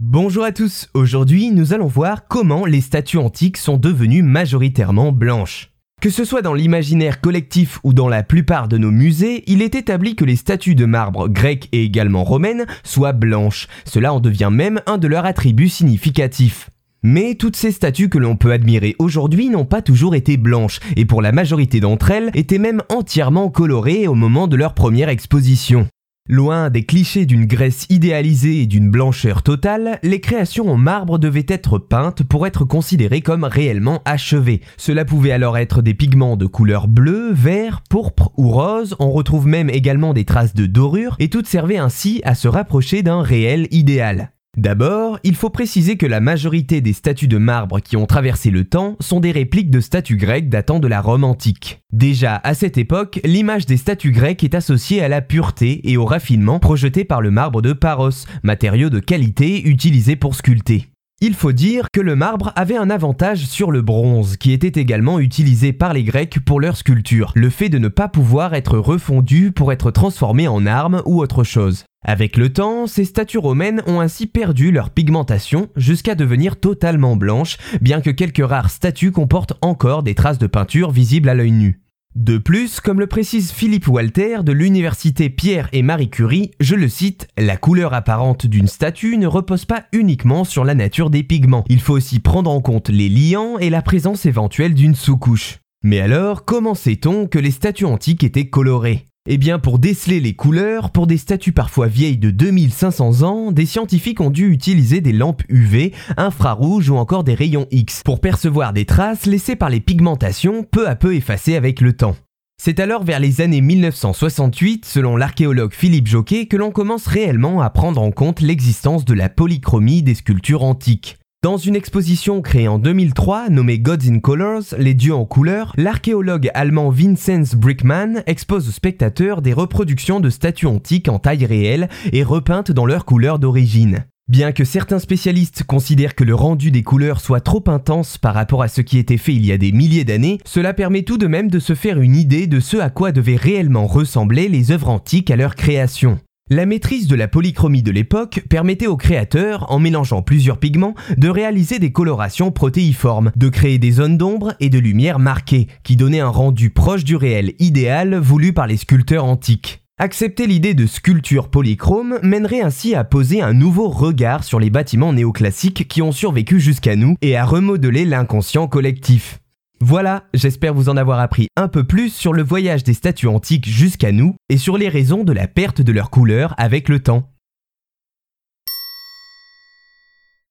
Bonjour à tous, aujourd'hui nous allons voir comment les statues antiques sont devenues majoritairement blanches. Que ce soit dans l'imaginaire collectif ou dans la plupart de nos musées, il est établi que les statues de marbre grecques et également romaines soient blanches. Cela en devient même un de leurs attributs significatifs. Mais toutes ces statues que l'on peut admirer aujourd'hui n'ont pas toujours été blanches, et pour la majorité d'entre elles étaient même entièrement colorées au moment de leur première exposition. Loin des clichés d'une Grèce idéalisée et d'une blancheur totale, les créations en marbre devaient être peintes pour être considérées comme réellement achevées. Cela pouvait alors être des pigments de couleur bleue, vert, pourpre ou rose, on retrouve même également des traces de dorure, et toutes servaient ainsi à se rapprocher d'un réel idéal. D'abord, il faut préciser que la majorité des statues de marbre qui ont traversé le temps sont des répliques de statues grecques datant de la Rome antique. Déjà, à cette époque, l'image des statues grecques est associée à la pureté et au raffinement projeté par le marbre de Paros, matériau de qualité utilisé pour sculpter. Il faut dire que le marbre avait un avantage sur le bronze, qui était également utilisé par les Grecs pour leur sculpture, le fait de ne pas pouvoir être refondu pour être transformé en arme ou autre chose. Avec le temps, ces statues romaines ont ainsi perdu leur pigmentation jusqu'à devenir totalement blanches, bien que quelques rares statues comportent encore des traces de peinture visibles à l'œil nu. De plus, comme le précise Philippe Walter de l'université Pierre et Marie Curie, je le cite, la couleur apparente d'une statue ne repose pas uniquement sur la nature des pigments, il faut aussi prendre en compte les liants et la présence éventuelle d'une sous-couche. Mais alors, comment sait-on que les statues antiques étaient colorées? Eh bien, pour déceler les couleurs, pour des statues parfois vieilles de 2500 ans, des scientifiques ont dû utiliser des lampes UV, infrarouges ou encore des rayons X pour percevoir des traces laissées par les pigmentations peu à peu effacées avec le temps. C'est alors vers les années 1968, selon l'archéologue Philippe Joquet, que l'on commence réellement à prendre en compte l'existence de la polychromie des sculptures antiques. Dans une exposition créée en 2003 nommée Gods in Colors, les dieux en couleurs, l'archéologue allemand Vincenz Brickman expose aux spectateurs des reproductions de statues antiques en taille réelle et repeintes dans leur couleur d'origine. Bien que certains spécialistes considèrent que le rendu des couleurs soit trop intense par rapport à ce qui était fait il y a des milliers d'années, cela permet tout de même de se faire une idée de ce à quoi devaient réellement ressembler les œuvres antiques à leur création. La maîtrise de la polychromie de l'époque permettait aux créateurs, en mélangeant plusieurs pigments, de réaliser des colorations protéiformes, de créer des zones d'ombre et de lumière marquées, qui donnaient un rendu proche du réel idéal voulu par les sculpteurs antiques. Accepter l'idée de sculpture polychrome mènerait ainsi à poser un nouveau regard sur les bâtiments néoclassiques qui ont survécu jusqu'à nous et à remodeler l'inconscient collectif. Voilà, j'espère vous en avoir appris un peu plus sur le voyage des statues antiques jusqu'à nous et sur les raisons de la perte de leur couleur avec le temps.